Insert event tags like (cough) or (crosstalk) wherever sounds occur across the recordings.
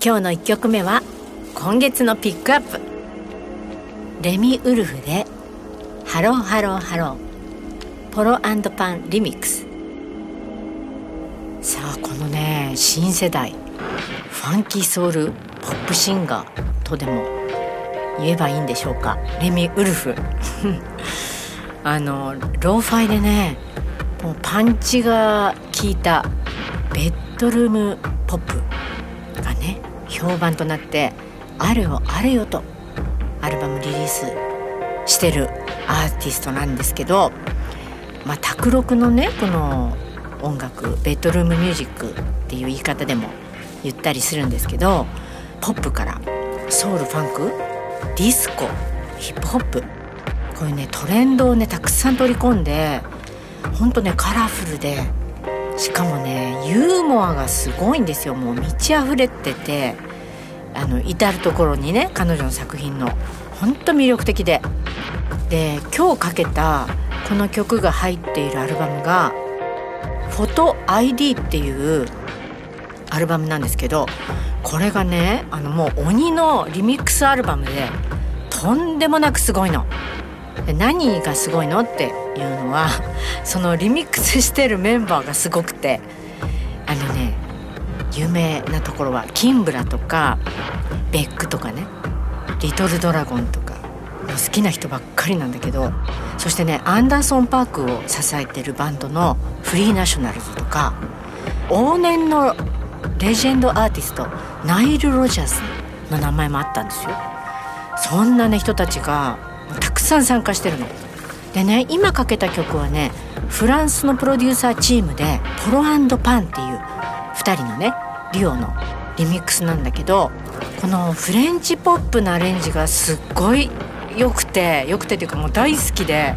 今日の1曲目は今月のピックアップ。レミウルフで Hello Hello Hello ポロパン Remix。さあこのね新世代ファンキーソウルポップシンガーとでも言えばいいんでしょうか。レミウルフ。(laughs) あのローファイでねもうパンチが効いたベッドルームポップ。評判となってあれよあれよとアルバムリリースしてるアーティストなんですけどまあ卓録のねこの音楽ベッドルームミュージックっていう言い方でも言ったりするんですけどポップからソウルファンクディスコヒップホップこういうねトレンドをねたくさん取り込んでほんとねカラフルでしかもねユーモアがすごいんですよ。もう満ち溢れててあの至る所にね彼女の作品の。ほんと魅力的で。で今日かけたこの曲が入っているアルバムが「フォト ID」っていうアルバムなんですけどこれがねあのもう鬼のリミックスアルバムでとんでもなくすごいの。何がすごいのっていうのは (laughs) そのリミックスしてるメンバーがすごくてあのね有名なところはキンブラとかベックとかねリトルドラゴンとか好きな人ばっかりなんだけどそしてねアンダーソン・パークを支えてるバンドのフリーナショナルズとか往年のレジェンドアーティストナイル・ロジャースの名前もあったんですよ。そんなね人たちがたくさん参加してるの。でね今かけた曲はねフランスのプロデューサーチームでポロパンっていう2人のねデュオのリミックスなんだけどこのフレンチポップなアレンジがすっごい良くて良くてっていうかもう大好きで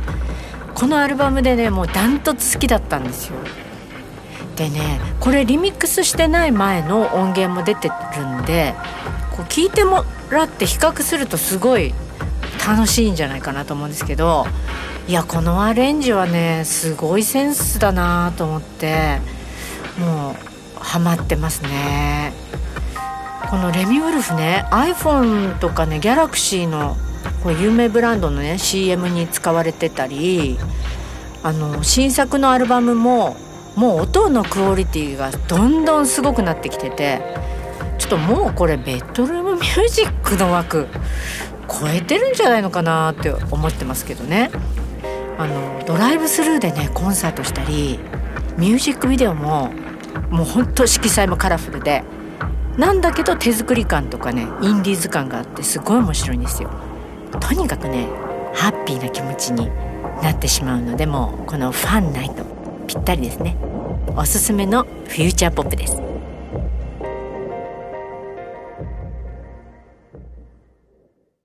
このアルバムでねもうダントツ好きだったんですよ。でねこれリミックスしてない前の音源も出てるんでこう聞いてもらって比較するとすごい楽しいんじゃないかなと思うんですけどいやこのアレンジはねすごいセンスだなと思ってもうハマってますね。このレミウルフね iPhone とかねギャラクシーのこう有名ブランドのね CM に使われてたりあの新作のアルバムももう音のクオリティがどんどんすごくなってきててちょっともうこれベッドルームミュージックの枠超えてるんじゃないのかなって思ってますけどね。あのドライブスルーでねコンサートしたりミュージックビデオももうほんと色彩もカラフルでなんだけど手作り感とかねインディーズ感があってすごい面白いんですよ。とにかくねハッピーな気持ちになってしまうのでもこのファンナイトぴったりですね。おすすめのフューチャーポップです。